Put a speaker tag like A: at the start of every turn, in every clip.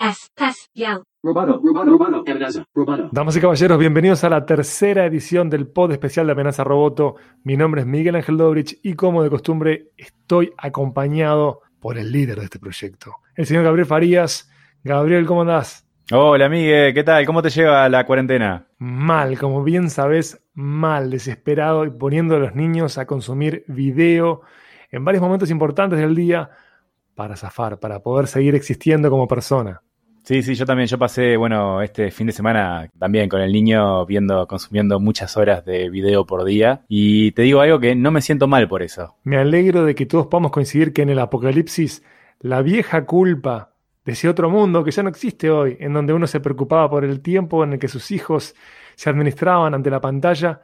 A: Espacial.
B: Roboto, roboto, roboto, amenaza, roboto.
C: Damas y caballeros, bienvenidos a la tercera edición del pod especial de Amenaza Roboto. Mi nombre es Miguel Ángel Dobrich y como de costumbre estoy acompañado por el líder de este proyecto, el señor Gabriel Farías. Gabriel, ¿cómo andás?
D: Hola, Miguel, ¿qué tal? ¿Cómo te lleva la cuarentena?
C: Mal, como bien sabes, mal, desesperado y poniendo a los niños a consumir video en varios momentos importantes del día para zafar, para poder seguir existiendo como persona.
D: Sí, sí, yo también, yo pasé, bueno, este fin de semana también con el niño viendo, consumiendo muchas horas de video por día y te digo algo que no me siento mal por eso.
C: Me alegro de que todos podamos coincidir que en el apocalipsis la vieja culpa de ese otro mundo que ya no existe hoy, en donde uno se preocupaba por el tiempo en el que sus hijos se administraban ante la pantalla,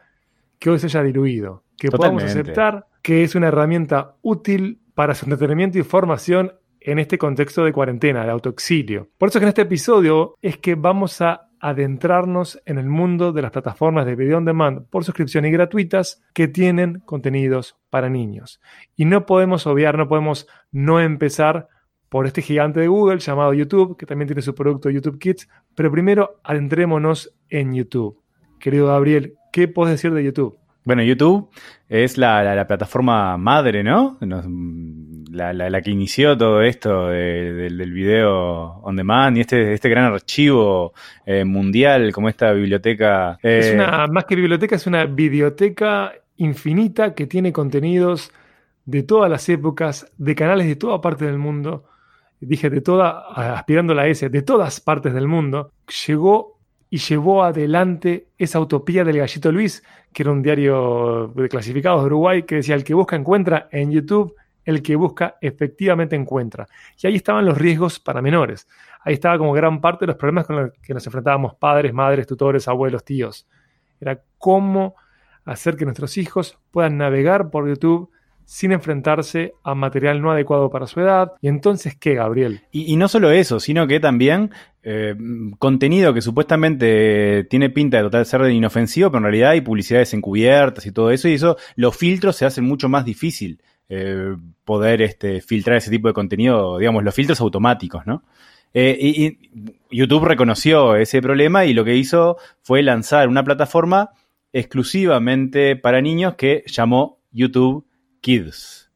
C: que hoy se haya diluido, que podamos aceptar que es una herramienta útil para su entretenimiento y formación en este contexto de cuarentena, de autoexilio. Por eso que en este episodio es que vamos a adentrarnos en el mundo de las plataformas de video on demand por suscripción y gratuitas que tienen contenidos para niños. Y no podemos obviar, no podemos no empezar por este gigante de Google llamado YouTube, que también tiene su producto YouTube Kids, pero primero adentrémonos en YouTube. Querido Gabriel, ¿qué puedes decir de YouTube?
D: Bueno, YouTube es la, la- la plataforma madre, ¿no? La, que inició todo esto de- del- video on demand y este, este gran archivo eh, mundial como esta biblioteca.
C: Es
D: eh,
C: una, más que biblioteca, es una biblioteca infinita que tiene contenidos de todas las épocas, de canales de toda parte del mundo. Dije de toda, aspirando a la S, de todas partes del mundo. Llegó y llevó adelante esa utopía del Gallito Luis, que era un diario de clasificados de Uruguay, que decía: el que busca encuentra en YouTube, el que busca efectivamente encuentra. Y ahí estaban los riesgos para menores. Ahí estaba como gran parte de los problemas con los que nos enfrentábamos padres, madres, tutores, abuelos, tíos. Era cómo hacer que nuestros hijos puedan navegar por YouTube sin enfrentarse a material no adecuado para su edad. ¿Y entonces qué, Gabriel?
D: Y, no solo eso, sino que también eh, contenido que supuestamente tiene pinta de total ser inofensivo, pero en realidad hay publicidades encubiertas y todo eso, y eso, los filtros se hacen mucho más difícil eh, poder este, filtrar ese tipo de contenido, digamos, los filtros automáticos, ¿no? Eh, y YouTube reconoció ese problema y lo que hizo fue lanzar una plataforma exclusivamente para niños que llamó YouTube Kids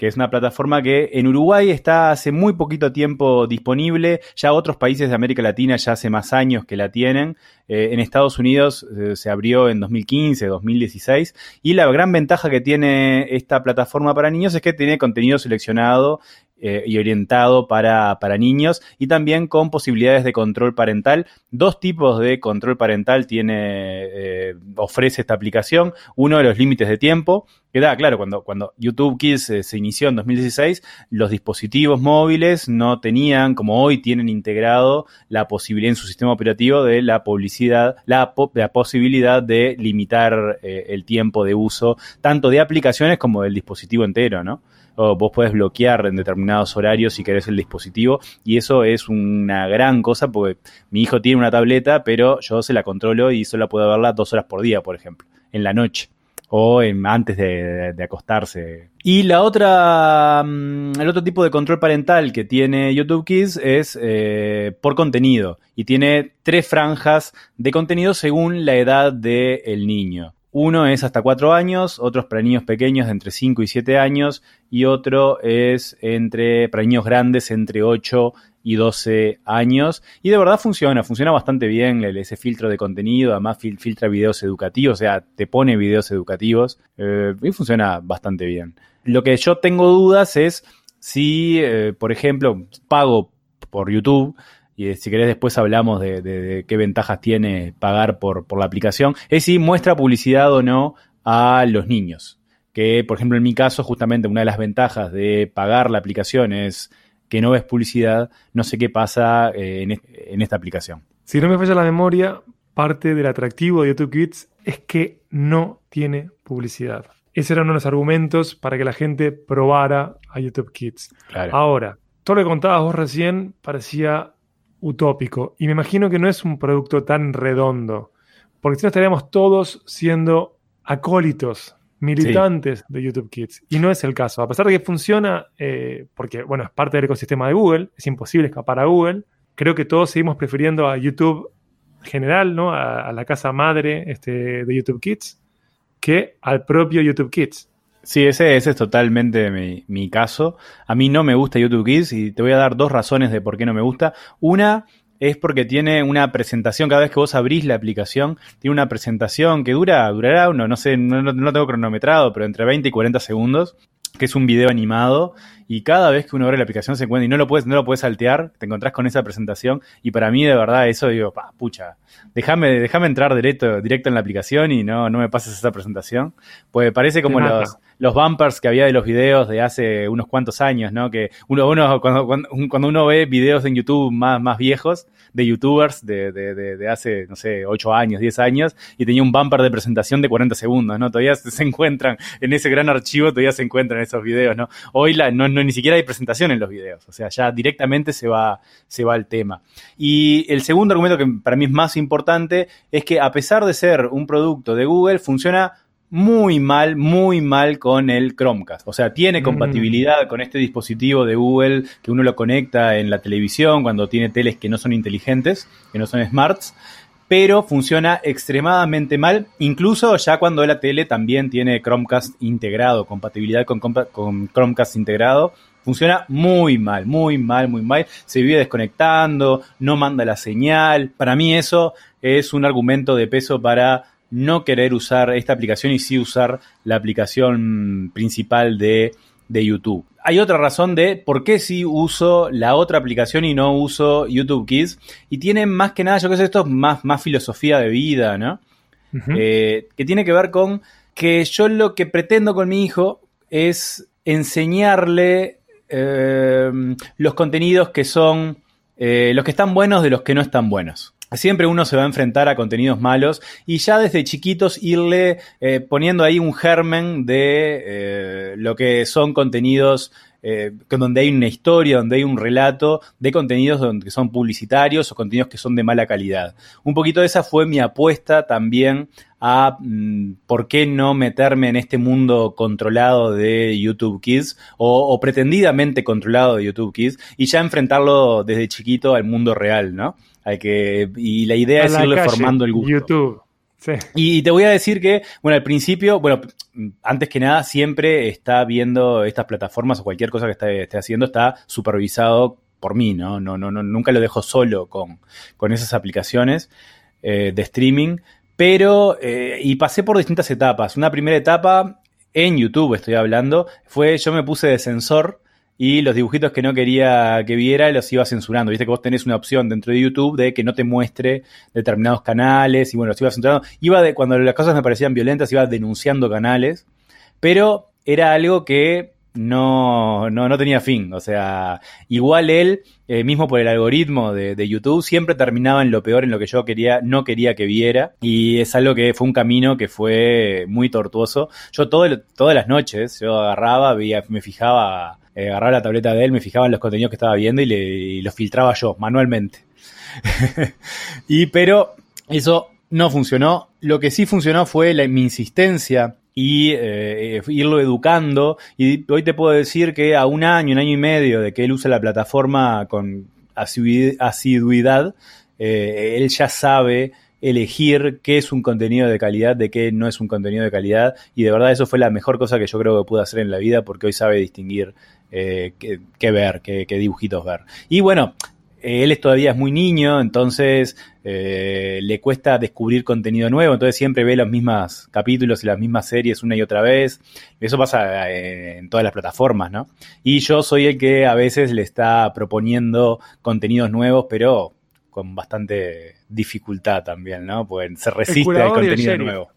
D: que es una plataforma que en Uruguay está hace muy poquito tiempo disponible, ya otros países de América Latina ya hace más años que la tienen, Eh, en Estados Unidos eh, se abrió en 2015, 2016, y la gran ventaja que tiene esta plataforma para niños es que tiene contenido seleccionado eh, y orientado para, para niños y también con posibilidades de control parental. Dos tipos de control parental tiene, ofrece esta aplicación. Uno de los límites de tiempo, que da, claro, cuando, cuando YouTube Kids eh, se inició en 2016, los dispositivos móviles no tenían, como hoy tienen integrado, la posibilidad en su sistema operativo de la publicidad, la posibilidad de limitar eh, el tiempo de uso, tanto de aplicaciones como del dispositivo entero, ¿no? O vos podés bloquear en determinados horarios si querés el dispositivo, y eso es una gran cosa porque mi hijo tiene una tableta, pero yo se la controlo y solo puedo verla dos horas por día, por ejemplo, en la noche o antes de, acostarse. Y la otra, mm, el otro tipo de control parental que tiene YouTube Kids es eh, por contenido y tiene tres franjas de contenido según la edad del niño. Uno es hasta 4 años, otro para niños pequeños de entre 5 y 7 años y otro es entre para niños grandes entre 8 y 12 años. Y de verdad funciona, funciona bastante bien ese filtro de contenido, además fil- filtra videos educativos, o sea, te pone videos educativos eh, y funciona bastante bien. Lo que yo tengo dudas es si, eh, por ejemplo, pago por YouTube, y eh, si querés después hablamos de, de- de qué ventajas tiene pagar por, por la aplicación, es si muestra publicidad o no a los niños. Que, por ejemplo, en mi caso, justamente una de las ventajas de pagar la aplicación es que no ves publicidad, no sé qué pasa eh, en, es- en esta aplicación.
C: Si no me falla la memoria, parte del atractivo de YouTube Kids es que no tiene publicidad. Ese era uno de los argumentos para que la gente probara a YouTube Kids.
D: Claro.
C: Ahora, todo lo que contabas vos recién parecía utópico y me imagino que no es un producto tan redondo, porque si no estaríamos todos siendo acólitos, militantes de YouTube Kids y no es el caso. A pesar de que funciona, eh, porque bueno, es parte del ecosistema de Google, es imposible escapar a Google, creo que todos seguimos prefiriendo a YouTube general, ¿no? A, a la casa madre este, de YouTube Kids, que al propio YouTube Kids.
D: Sí, ese, ese es totalmente mi, mi caso. A mí no me gusta YouTube Kids y te voy a dar dos razones de por qué no me gusta. Una es porque tiene una presentación, cada vez que vos abrís la aplicación, tiene una presentación que dura, durará uno, no sé, no, no, tengo cronometrado, pero entre 20 y 40 segundos, que es un video animado y cada vez que uno abre la aplicación se encuentra y no lo puedes, no lo puedes saltear, te encontrás con esa presentación y para mí de verdad eso digo, pa, pucha, déjame, déjame entrar directo, directo en la aplicación y no, no me pases esa presentación. Pues parece como los, los bumpers que había de los videos de hace unos cuantos años, ¿no? Que uno, uno cuando, cuando, uno ve videos en YouTube más, más viejos, de youtubers de, de, de, de hace, no sé, 8 años, 10 años, y tenía un bumper de presentación de 40 segundos, ¿no? Todavía se encuentran en ese gran archivo, todavía se encuentran esos videos, ¿no? Hoy la, no, no, ni siquiera hay presentación en los videos, o sea, ya directamente se va, se va al tema. Y el segundo argumento que para mí es más importante es que a pesar de ser un producto de Google, funciona muy mal, muy mal con el Chromecast. O sea, tiene
C: Mm.
D: compatibilidad con este dispositivo de Google que uno lo conecta en la televisión cuando tiene teles que no son inteligentes, que no son smarts, pero funciona extremadamente mal, incluso ya cuando la tele también tiene Chromecast integrado, compatibilidad con, con Chromecast integrado. Funciona muy mal, muy mal, muy mal. Se vive desconectando, no manda la señal. Para mí eso es un argumento de peso para no querer usar esta aplicación y sí usar la aplicación principal de, de YouTube. Hay otra razón de por qué sí uso la otra aplicación y no uso YouTube Kids. Y tiene más que nada, yo creo que esto es más, más filosofía de vida, ¿no? Eh, que tiene que ver con que yo lo que pretendo con mi hijo es enseñarle eh, los contenidos que son eh, los que están buenos de los que no están buenos. Siempre uno se va a enfrentar a contenidos malos y ya desde chiquitos irle eh, poniendo ahí un germen de eh, lo que son contenidos eh, donde hay una historia, donde hay un relato de contenidos donde, que son publicitarios o contenidos que son de mala calidad. Un poquito de esa fue mi apuesta también a mm, por qué no meterme en este mundo controlado de YouTube Kids o, o pretendidamente controlado de YouTube Kids y ya enfrentarlo desde chiquito al mundo real, ¿no? Al que, y la idea es
C: la
D: irle
C: calle,
D: formando el gusto.
C: YouTube. Sí.
D: Y te voy a decir que, bueno, al principio, bueno, antes que nada, siempre está viendo estas plataformas o cualquier cosa que esté, esté haciendo, está supervisado por mí, ¿no? No, no, no nunca lo dejo solo con, con esas aplicaciones eh, de streaming. Pero, eh, y pasé por distintas etapas. Una primera etapa, en YouTube estoy hablando, fue yo me puse de sensor y los dibujitos que no quería que viera los iba censurando. Viste que vos tenés una opción dentro de YouTube de que no te muestre determinados canales y bueno, los iba censurando. Iba de, cuando las cosas me parecían violentas, iba denunciando canales, pero era algo que no, no, no tenía fin. O sea, igual él, eh, mismo por el algoritmo de, de, YouTube, siempre terminaba en lo peor, en lo que yo quería, no quería que viera. Y es algo que fue un camino que fue muy tortuoso. Yo todo, todas las noches, yo agarraba, veía, me fijaba, eh, agarraba la tableta de él, me fijaba en los contenidos que estaba viendo y, le, y los filtraba yo, manualmente. y pero eso no funcionó. Lo que sí funcionó fue la, mi insistencia y eh, irlo educando. Y hoy te puedo decir que a un año, un año y medio de que él usa la plataforma con asiduidad, eh, él ya sabe elegir qué es un contenido de calidad, de qué no es un contenido de calidad. Y de verdad eso fue la mejor cosa que yo creo que pude hacer en la vida porque hoy sabe distinguir eh, qué, ver, qué dibujitos ver. Y bueno, él es, todavía es muy niño, entonces eh, le cuesta descubrir contenido nuevo, entonces siempre ve los mismos capítulos y las mismas series una y otra vez. Eso pasa eh, en todas las plataformas, ¿no? Y yo soy el que a veces le está proponiendo contenidos nuevos, pero con bastante dificultad también, ¿no? Pues se resiste al contenido nuevo.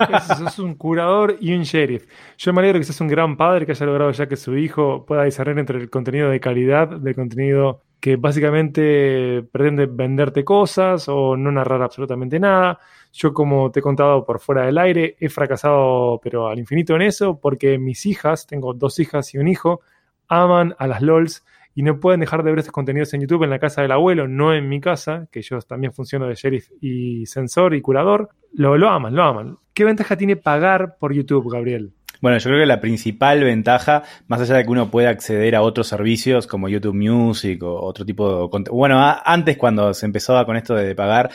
C: Es, es, un curador y un sheriff. Yo me alegro que seas un gran padre que haya logrado ya que su hijo pueda discernir entre el contenido de calidad del contenido que básicamente pretende venderte cosas o no narrar absolutamente nada. Yo, como te he contado por fuera del aire, he fracasado, pero al infinito en eso, porque mis hijas, tengo dos hijas y un hijo, aman a las LOLs y no pueden dejar de ver estos contenidos en YouTube en la casa del abuelo, no en mi casa, que yo también funciono de sheriff y sensor y curador. Lo, lo aman, lo aman. ¿Qué ventaja tiene pagar por YouTube, Gabriel?
D: Bueno, yo creo que la principal ventaja, más allá de que uno pueda acceder a otros servicios como YouTube Music o otro tipo de. Bueno, antes cuando se empezó con esto de pagar,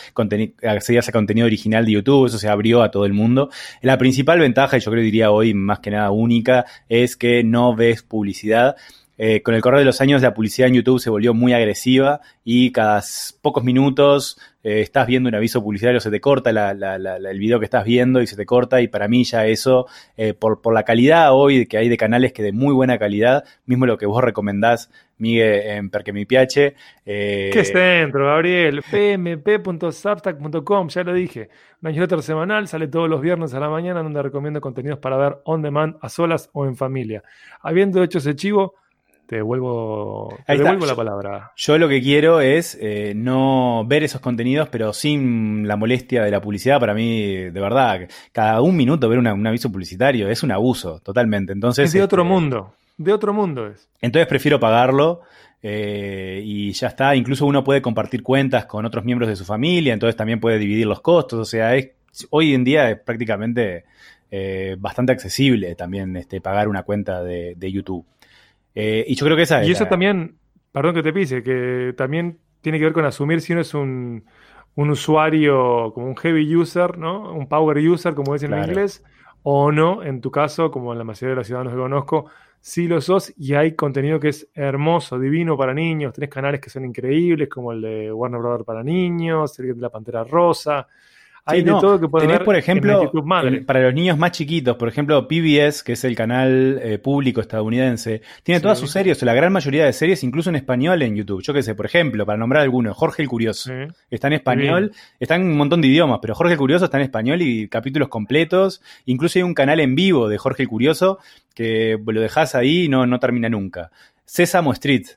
D: accedías a contenido original de YouTube, eso se abrió a todo el mundo. La principal ventaja, y yo creo que diría hoy más que nada única, es que no ves publicidad. Eh, con el correr de los años la publicidad en YouTube se volvió muy agresiva y cada pocos minutos eh, estás viendo un aviso publicitario, se te corta el video que estás viendo y se te corta y para mí ya eso, eh, por, la calidad hoy que hay de canales que de muy buena calidad, mismo lo que vos recomendás, Miguel, en Perque Mi Piache.
C: ¿Qué es dentro, Gabriel? pmp.substack.com, ya lo dije. Una newsletter semanal sale todos los viernes a la mañana donde recomiendo contenidos para ver on demand, a solas o en familia. Habiendo hecho ese chivo, te devuelvo, la palabra.
D: Yo lo que quiero es eh, no ver esos contenidos, pero sin la molestia de la publicidad. Para mí, de verdad, cada un minuto ver un aviso publicitario es un abuso, totalmente. Entonces,
C: es de otro este, mundo. De otro mundo es.
D: Entonces prefiero pagarlo. Eh, y ya está, incluso uno puede compartir cuentas con otros miembros de su familia, entonces también puede dividir los costos, o sea, es, hoy en día es prácticamente eh, bastante accesible también este, pagar una cuenta de YouTube. Eh, y yo creo que esa
C: Y eso también, perdón que te pise, que también tiene que ver con asumir si uno es un, usuario como un heavy user, ¿no? Un power user, como dicen en inglés, o no, en tu caso, como en la mayoría de los ciudadanos que conozco, sí lo sos y hay contenido que es hermoso, divino para niños, tenés canales que son increíbles, como el de Warner Brothers para niños, el de la Pantera Rosa,
D: hay de todo que puedes ver por ejemplo, para los niños más chiquitos, por ejemplo, PBS, que es el canal eh, público estadounidense, tiene todas sus series, o la gran mayoría de series, incluso en español en YouTube. Yo qué sé, por ejemplo, para nombrar algunos, Jorge el Curioso. Está en español, está en un montón de idiomas, pero Jorge el Curioso está en español y capítulos completos. Incluso hay un canal en vivo de Jorge el Curioso que lo dejas ahí y no, no termina nunca. Sésamo Street,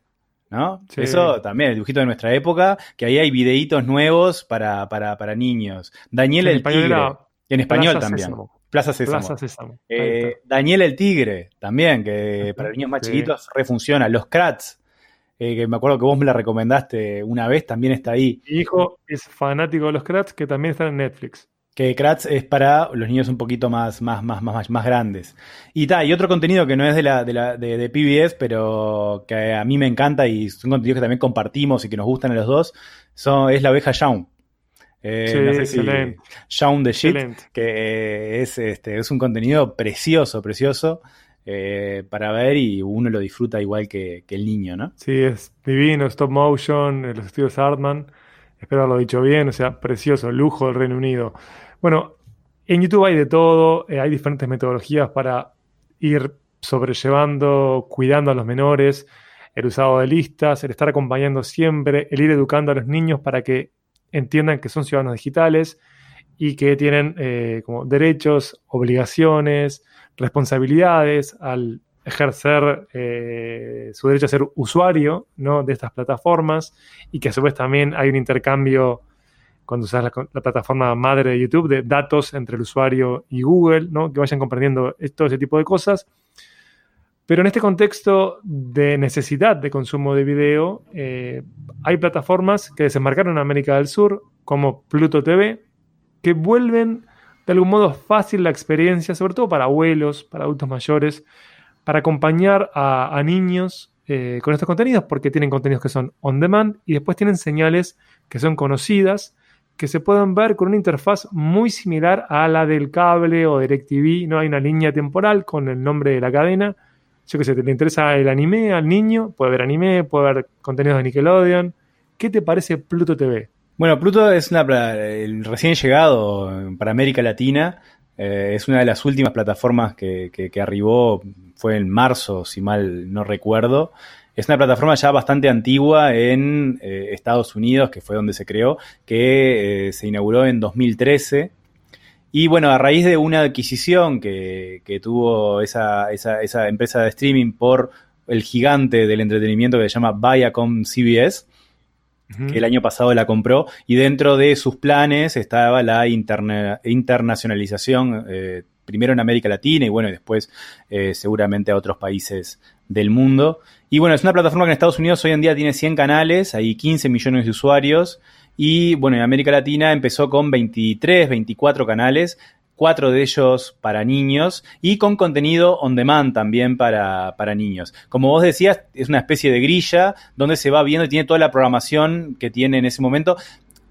D: ¿no? Eso también, el dibujito de nuestra época, que ahí hay videitos nuevos para, para, para niños. Daniel el Tigre, en español también. Plaza Sésamo. Eh, Daniel el Tigre, también, que para niños más chiquitos refunciona. Los Kratz, eh, que me acuerdo que vos me la recomendaste una vez, también está ahí.
C: Mi hijo es fanático de los Kratz, que también están en Netflix
D: que Kratz es para los niños un poquito más, más, más, más, más grandes. Y ta, y otro contenido que no es de la, de la, de, PBS, pero que a mí me encanta y son contenidos que también compartimos y que nos gustan a los dos, son, es la oveja Shaun.
C: Eh, sí, excelente.
D: Shaun the Shit, que eh, es, este, es un contenido precioso, precioso. Eh, para ver y uno lo disfruta igual que, que, el niño, ¿no?
C: Sí, es divino, stop motion, los estudios Artman, espero haberlo dicho bien, o sea, precioso, lujo del Reino Unido. Bueno, en YouTube hay de todo, eh, hay diferentes metodologías para ir sobrellevando, cuidando a los menores, el usado de listas, el estar acompañando siempre, el ir educando a los niños para que entiendan que son ciudadanos digitales y que tienen eh, como derechos, obligaciones, responsabilidades al ejercer eh, su derecho a ser usuario ¿no? de estas plataformas y que a su vez también hay un intercambio cuando usas la, plataforma madre de YouTube, de datos entre el usuario y Google, ¿no? que vayan comprendiendo todo ese tipo de cosas. Pero en este contexto de necesidad de consumo de video, eh, hay plataformas que desembarcaron en América del Sur, como Pluto TV, que vuelven de algún modo fácil la experiencia, sobre todo para abuelos, para adultos mayores, para acompañar a, niños eh, con estos contenidos, porque tienen contenidos que son on demand y después tienen señales que son conocidas que se pueden ver con una interfaz muy similar a la del cable o DirecTV. No hay una línea temporal con el nombre de la cadena. Yo que sé, te interesa el anime al niño, puede ver anime, puede ver contenidos de Nickelodeon. ¿Qué te parece Pluto TV?
D: Bueno, Pluto es el recién llegado para América Latina. Eh, es una de las últimas plataformas que, que arribó, fue en marzo, si mal no recuerdo. Es una plataforma ya bastante antigua en eh, Estados Unidos, que fue donde se creó, que eh, se inauguró en 2013. Y bueno, a raíz de una adquisición que, tuvo esa, empresa de streaming por el gigante del entretenimiento que se llama Viacom CBS, que el año pasado la compró, y dentro de sus planes estaba la internacionalización, eh, primero en América Latina y bueno, y después seguramente a otros países del mundo. Y bueno, es una plataforma que en Estados Unidos hoy en día tiene 100 canales, hay 15 millones de usuarios. Y bueno, en América Latina empezó con 23, 24 canales, cuatro de ellos para niños y con contenido on demand también para, para niños. Como vos decías, es una especie de grilla donde se va viendo y tiene toda la programación que tiene en ese momento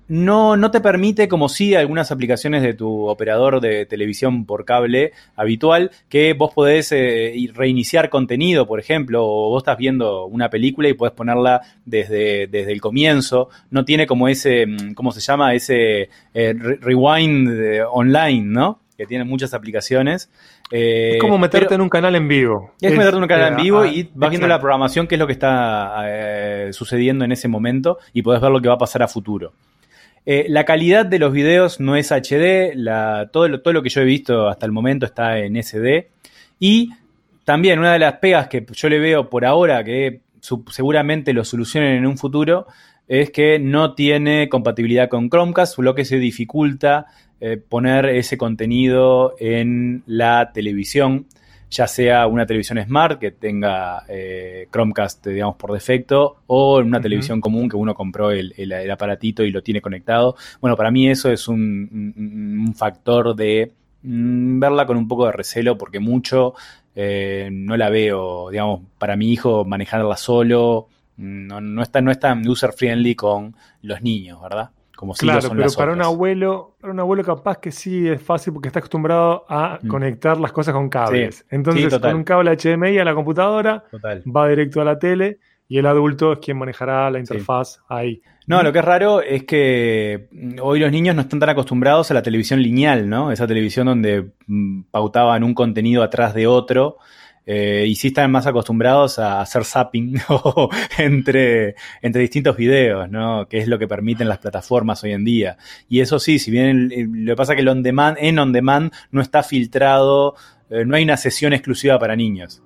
D: no, no te permite, como sí algunas aplicaciones de tu operador de televisión por cable habitual, que vos podés eh, reiniciar contenido, por ejemplo, o vos estás viendo una película y podés ponerla desde, desde el comienzo. No tiene como ese, mm, ¿cómo se llama? Ese eh, rewind eh, online, ¿no? Que tiene muchas aplicaciones.
C: es como meterte en un canal en vivo.
D: Es, meterte en un canal en vivo y vas viendo la programación, qué es lo que está sucediendo en ese momento, y podés ver lo que va a pasar a futuro. Eh, la calidad de los videos no es HD, todo, lo, que yo he visto hasta el momento está en SD. Y también una de las pegas que yo le veo por ahora, que seguramente lo solucionen en un futuro, es que no tiene compatibilidad con Chromecast, lo que se dificulta eh, poner ese contenido en la televisión ya sea una televisión smart que tenga eh, Chromecast, digamos, por defecto, o una televisión común que uno compró el, aparatito y lo tiene conectado. Bueno, para mí eso es un, factor de mm, verla con un poco de recelo porque mucho eh, no la veo, digamos, para mi hijo manejarla solo. No, no, está, no es tan user friendly con los niños, ¿verdad?
C: Como si claro, pero para un abuelo, para un abuelo capaz que sí es fácil porque está acostumbrado a mm. conectar las cosas con cables. Entonces, con un cable HDMI a la computadora, va directo a la tele y el adulto es quien manejará la interfaz ahí.
D: No, lo que es raro es que mm, hoy los niños no están tan acostumbrados a la televisión lineal, ¿no? Esa televisión donde mm, pautaban un contenido atrás de otro eh, y sí están más acostumbrados a hacer zapping entre, entre distintos videos, ¿no? Que es lo que permiten las plataformas hoy en día. Y eso sí, si bien lo que pasa es que el on demand, en on demand no está filtrado, eh, no hay una sesión exclusiva para niños.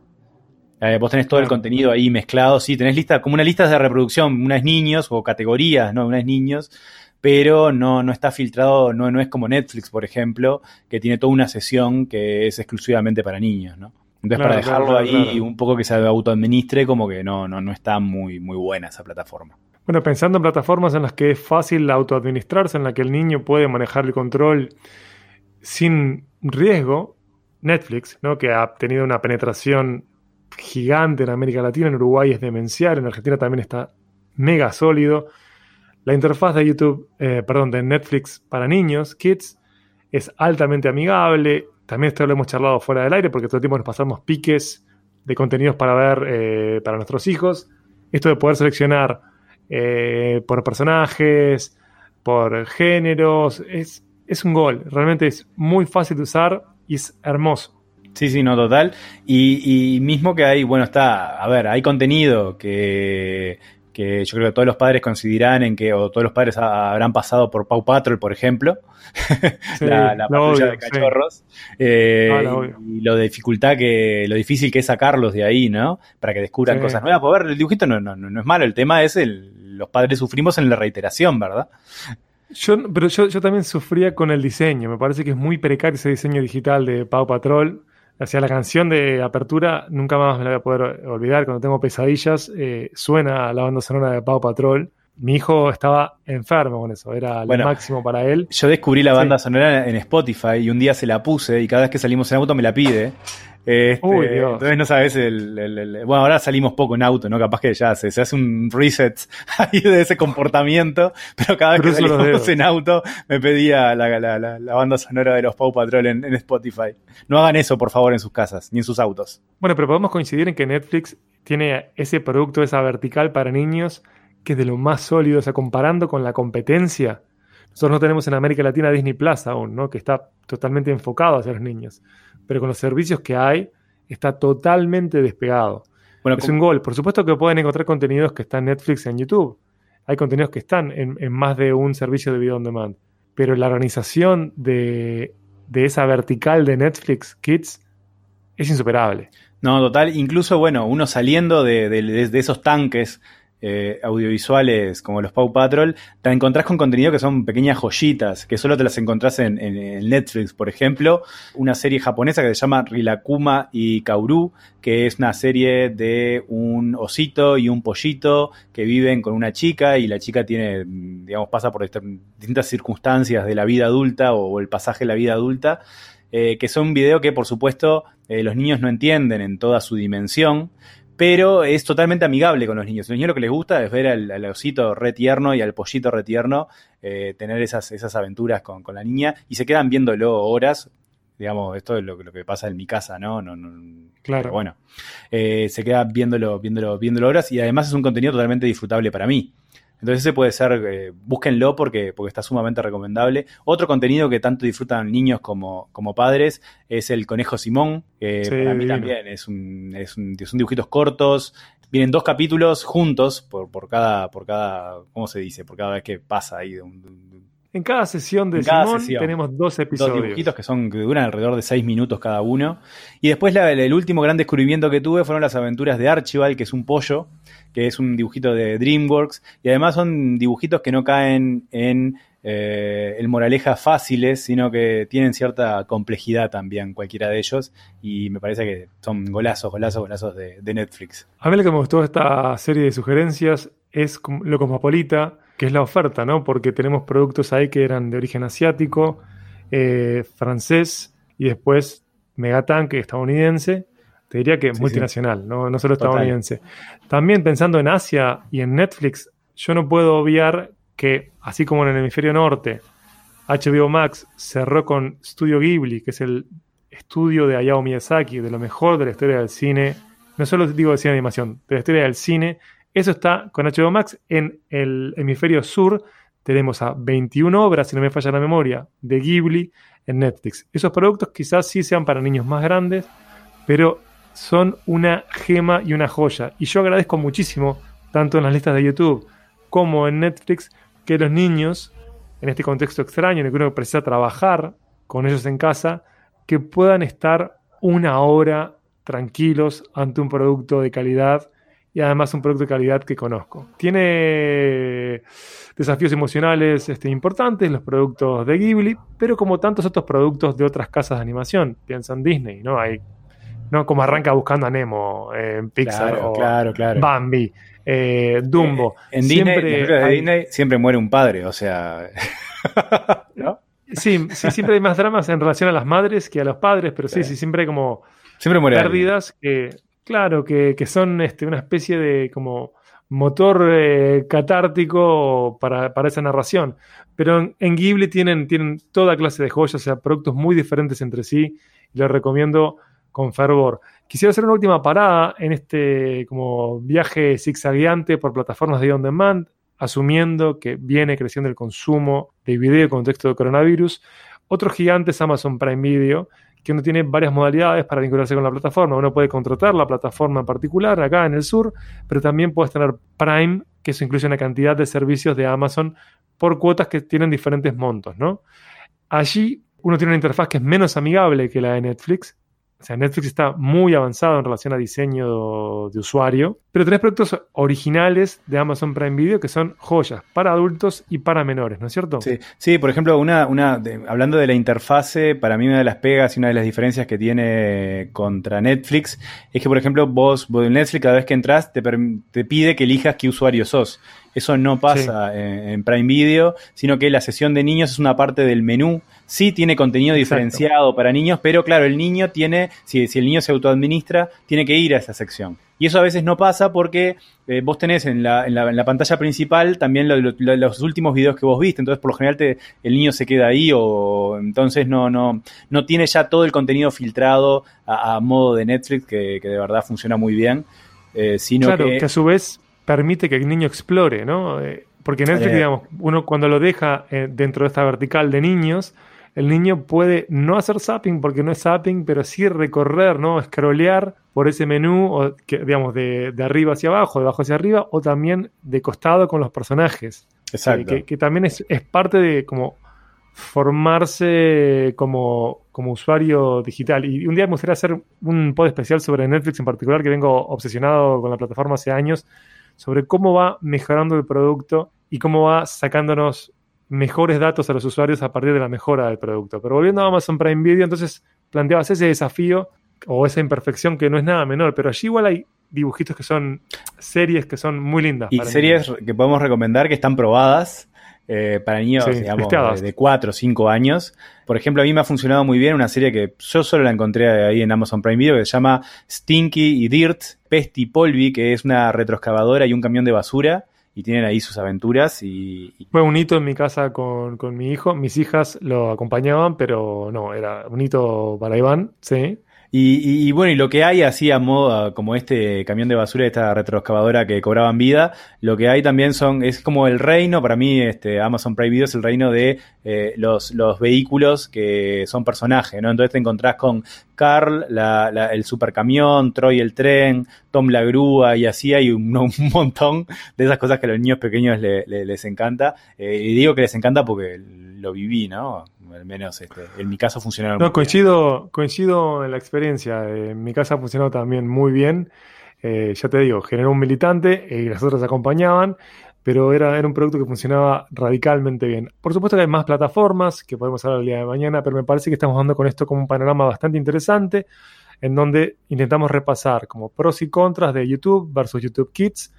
D: Eh, vos tenés todo el contenido ahí mezclado, sí, tenés lista, como una lista de reproducción, una es niños o categorías, ¿no? Una es niños, pero no, no está filtrado, no, no es como Netflix, por ejemplo, que tiene toda una sesión que es exclusivamente para niños, ¿no? Entonces, para dejarlo ahí y un poco que se autoadministre, como que no, no, no está muy, muy buena esa plataforma.
C: Bueno, pensando en plataformas en las que es fácil autoadministrarse, en las que el niño puede manejar el control sin riesgo, Netflix, ¿no? que ha tenido una penetración gigante en América Latina, en Uruguay es demencial, en Argentina también está mega sólido. La interfaz de YouTube, eh, perdón, de Netflix para niños, Kids, es altamente amigable, también esto lo hemos charlado fuera del aire porque todo el tiempo nos pasamos piques de contenidos para ver eh, para nuestros hijos. Esto de poder seleccionar eh, por personajes, por géneros, es, es un gol. Realmente es muy fácil de usar y es hermoso.
D: Sí, sí, no, total. Y, y, mismo que hay, bueno, está, a ver, hay contenido que, que yo creo que todos los padres coincidirán en que, o todos los padres habrán pasado por Pau Patrol, por ejemplo, la, la patrulla de cachorros, eh, y, lo dificultad que, lo difícil que es sacarlos de ahí, ¿no? Para que descubran cosas nuevas. Pues ver, el dibujito no, no, no es malo, el tema es el, los padres sufrimos en la reiteración, ¿verdad?
C: Yo, pero yo, yo también sufría con el diseño. Me parece que es muy precario ese diseño digital de Pau Patrol hacia la canción de apertura, nunca más me la voy a poder olvidar. Cuando tengo pesadillas, eh, suena la banda sonora de Pau Patrol. Mi hijo estaba enfermo con eso, era lo máximo para él.
D: Yo descubrí la banda sonora en Spotify y un día se la puse y cada vez que salimos en auto me la pide. Este, entonces no sabes el, Bueno, ahora salimos poco en auto, ¿no? Capaz que ya se, hace un reset ahí de ese comportamiento, pero cada vez que salimos en auto me pedía la, banda sonora de los Pau Patrol en, Spotify. No hagan eso, por favor, en sus casas, ni en sus autos.
C: Bueno, pero podemos coincidir en que Netflix tiene ese producto, esa vertical para niños, que es de lo más sólido, o sea, comparando con la competencia. Nosotros no tenemos en América Latina Disney Plus aún, ¿no? Que está totalmente enfocado hacia los niños pero con los servicios que hay está totalmente despegado. Bueno, es un gol. Por supuesto que pueden encontrar contenidos que están en Netflix en YouTube. Hay contenidos que están en, más de un servicio de video on demand. Pero la organización de, esa vertical de Netflix Kids es insuperable.
D: No, total. Incluso, bueno, uno saliendo de esos tanques eh, audiovisuales como los Pau Patrol, te encontrás con contenido que son pequeñas joyitas, que solo te las encontrás en, Netflix, por ejemplo, una serie japonesa que se llama Rilakuma y Kauru, que es una serie de un osito y un pollito que viven con una chica y la chica tiene, digamos, pasa por distintas circunstancias de la vida adulta o el pasaje de la vida adulta eh, que son un video que por supuesto eh, los niños no entienden en toda su dimensión, pero es totalmente amigable con los niños. A los niños lo que les gusta es ver al, al osito re tierno y al pollito re tierno eh, tener esas, esas aventuras con, con la niña y se quedan viéndolo horas. Digamos, esto es lo, lo que pasa en mi casa, ¿no? no, no
C: Claro.
D: pero bueno, eh, se queda viéndolo, viéndolo, viéndolo horas y además es un contenido totalmente disfrutable para mí. Entonces ese puede ser, eh, búsquenlo porque, porque está sumamente recomendable. Otro contenido que tanto disfrutan niños como, como padres es el Conejo Simón, que
C: Sí,
D: para mí
C: divino.
D: también es un, es un- son dibujitos cortos. Vienen dos capítulos juntos por, por cada, por cada, ¿cómo se dice? Por cada vez que pasa ahí de un- de un,
C: En cada sesión de
D: cada
C: Simón
D: sesión.
C: tenemos dos
D: dos
C: episodios.
D: dibujitos que son que duran alrededor de seis minutos cada uno. Y después la- el último gran descubrimiento que tuve fueron las aventuras de Archibald, que es un pollo, que es un dibujito de DreamWorks. Y además son dibujitos que no caen en eh, el moraleja fáciles, sino que tienen cierta complejidad también, cualquiera de ellos. Y me parece que son golazos, golazos, golazos de, Netflix.
C: A mí lo que me gustó esta serie de sugerencias es lo cosmopolita, que es la oferta, ¿no? Porque tenemos productos ahí que eran de origen asiático, eh, francés y después Megatank estadounidense. Te diría que
D: Sí,
C: multinacional, ¿no? no solo
D: Total.
C: estadounidense. También pensando en Asia y en Netflix, yo no puedo obviar que, así como en el hemisferio norte, HBO Max cerró con Studio Ghibli, que es el estudio de Hayao Miyazaki, de lo mejor de la historia del cine, no solo digo de cine de animación, de la historia del cine, eso está con HBO Max. En el hemisferio sur tenemos a 21 obras, si no me falla la memoria, de Ghibli en Netflix. Esos productos quizás sí sean para niños más grandes, pero son una gema y una joya. Y yo agradezco muchísimo, tanto en las listas de YouTube como en Netflix, que los niños, en este contexto extraño en el que uno precisa trabajar con ellos en casa, que puedan estar una hora tranquilos ante un producto de calidad y además un producto de calidad que conozco. Tiene desafíos emocionales este, importantes los productos de Ghibli, pero como tantos otros productos de otras casas de animación, piensa en Disney, ¿no? Hay, ¿no? Como arranca buscando a Nemo eh, en Pixar
D: Claro,
C: o
D: claro, claro.
C: Bambi, eh, Dumbo.
D: En Disney,
C: Siempre
D: en de
C: hay-
D: Disney siempre muere un padre, o sea. ¿no?
C: Sí, sí, siempre hay más dramas en relación a las madres que a los padres, pero sí,
D: Sí.
C: siempre hay como
D: Siempre muere alguien.
C: pérdidas que, claro, que, que son este, una especie de como motor eh, catártico para, para esa narración. Pero en, en Ghibli tienen, tienen toda clase de joyas, o sea, productos muy diferentes entre sí, y les recomiendo con fervor. Quisiera hacer una última parada en este como viaje zigzagueante por plataformas de on demand, asumiendo que viene creciendo el consumo de video en contexto de coronavirus. Otro gigante es Amazon Prime Video, que uno tiene varias modalidades para vincularse con la plataforma. Uno puede contratar la plataforma en particular acá en el sur, pero también puedes tener Prime, que eso incluye una cantidad de servicios de Amazon por cuotas que tienen diferentes montos, ¿no? Allí uno tiene una interfaz que es menos amigable que la de Netflix. O sea, Netflix está muy avanzado en relación a diseño de usuario, pero tenés productos originales de Amazon Prime Video que son joyas para adultos y para menores, ¿no es cierto?
D: Sí, sí, por ejemplo, una, una de- hablando de la interfase, para mí una de las pegas y una de las diferencias que tiene contra Netflix es que, por ejemplo, vos, vos en Netflix cada vez que entras te, pide que elijas qué usuario sos. Eso no pasa en, en Prime Video, sino que la sesión de niños es una parte del menú. Sí tiene contenido
C: Exacto.
D: diferenciado para niños, pero claro, el niño tiene, si, si el niño se autoadministra, tiene que ir a esa sección. Y eso a veces no pasa porque eh, vos tenés en la, en, la, en la pantalla principal también lo- lo- lo- los últimos videos que vos viste, entonces por lo general te, el niño se queda ahí o entonces no, no, no tiene ya todo el contenido filtrado a, a modo de Netflix que, que de verdad funciona muy bien, eh, sino
C: claro,
D: que...
C: que... a su vez permite que el niño explore, ¿no? Eh, porque Netflix, digamos, uno cuando lo deja dentro de esta vertical de niños, el niño puede no hacer zapping porque no es zapping, pero sí recorrer, ¿no? Scrollear por ese menú, o que, digamos, de, de arriba hacia abajo, de abajo hacia arriba, o también de costado con los personajes.
D: Exacto.
C: Eh, que, que también es, es parte de como formarse como, como usuario digital. Y un día me gustaría hacer un pod especial sobre Netflix en particular, que vengo obsesionado con la plataforma hace años, sobre cómo va mejorando el producto y cómo va sacándonos mejores datos a los usuarios a partir de la mejora del producto. Pero volviendo a Amazon Prime Video, entonces planteabas ese desafío o esa imperfección que no es nada menor, pero allí igual hay dibujitos que son series que son muy lindas.
D: Y
C: para
D: series
C: niños.
D: que podemos recomendar que están probadas. eh, para niños,
C: Sí,
D: digamos, de, de 4 o 5 años. Por ejemplo, a mí me ha funcionado muy bien una serie que yo solo la encontré ahí en Amazon Prime Video que se llama Stinky y Dirt, Pesti y Polvi, que es una retroexcavadora y un camión de basura y tienen ahí sus aventuras y,
C: Fue un hito en mi casa con, con mi hijo. Mis hijas lo acompañaban, pero no, era un hito para Iván, sí.
D: Y, y- y bueno, y lo que hay así a modo, como este camión de basura, esta retroexcavadora que cobraban vida, lo que hay también son, es como el reino, para mí este Amazon Prime Video es el reino de eh, los, los vehículos que son personajes, ¿no? Entonces te encontrás con Carl, la- la- el supercamión, Troy el tren, Tom la grúa y así hay un, montón de esas cosas que a los niños pequeños le- les encanta. Eh, y digo que les encanta porque lo viví, ¿no? Al menos este, en mi caso funcionaron.
C: No,
D: muy bien.
C: coincido, coincido en la experiencia. Eh, En mi casa funcionó también muy bien. Eh, ya te digo, generó un militante eh, y las otras acompañaban, pero era, era un producto que funcionaba radicalmente bien. Por supuesto que hay más plataformas que podemos hablar el día de mañana, pero me parece que estamos dando con esto como un panorama bastante interesante, en donde intentamos repasar como pros y contras de YouTube versus YouTube Kids,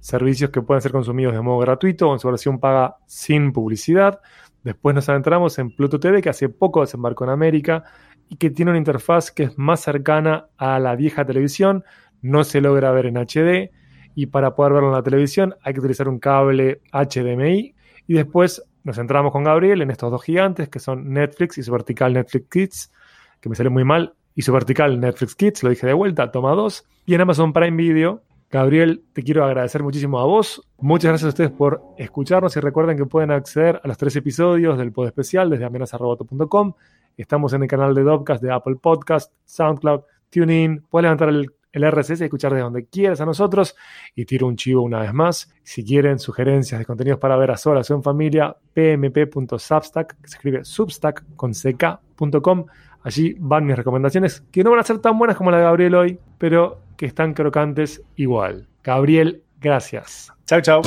C: servicios que pueden ser consumidos de modo gratuito o en su versión paga sin publicidad. Después nos adentramos en Pluto TV, que hace poco desembarcó en América y que tiene una interfaz que es más cercana a la vieja televisión, no se logra ver en HD y para poder verlo en la televisión hay que utilizar un cable HDMI y después nos centramos con Gabriel en estos dos gigantes que son Netflix y su vertical Netflix Kids, que me salió muy mal, y su vertical Netflix Kids, lo dije de vuelta, toma dos, y en Amazon Prime Video. Gabriel, te quiero agradecer muchísimo a vos. Muchas gracias a ustedes por escucharnos y recuerden que pueden acceder a los tres episodios del pod especial desde amenazaroboto.com. Estamos en el canal de Dopcast de Apple Podcast, SoundCloud, TuneIn. Puedes levantar el, el RSS y escuchar desde donde quieras a nosotros. Y tiro un chivo una vez más. Si quieren sugerencias de contenidos para ver a solas en familia, pmp.substack, que se escribe substack con ck.com. Allí van mis recomendaciones, que no van a ser tan buenas como la de Gabriel hoy, pero que están crocantes igual. Gabriel, gracias.
D: Chau, chau.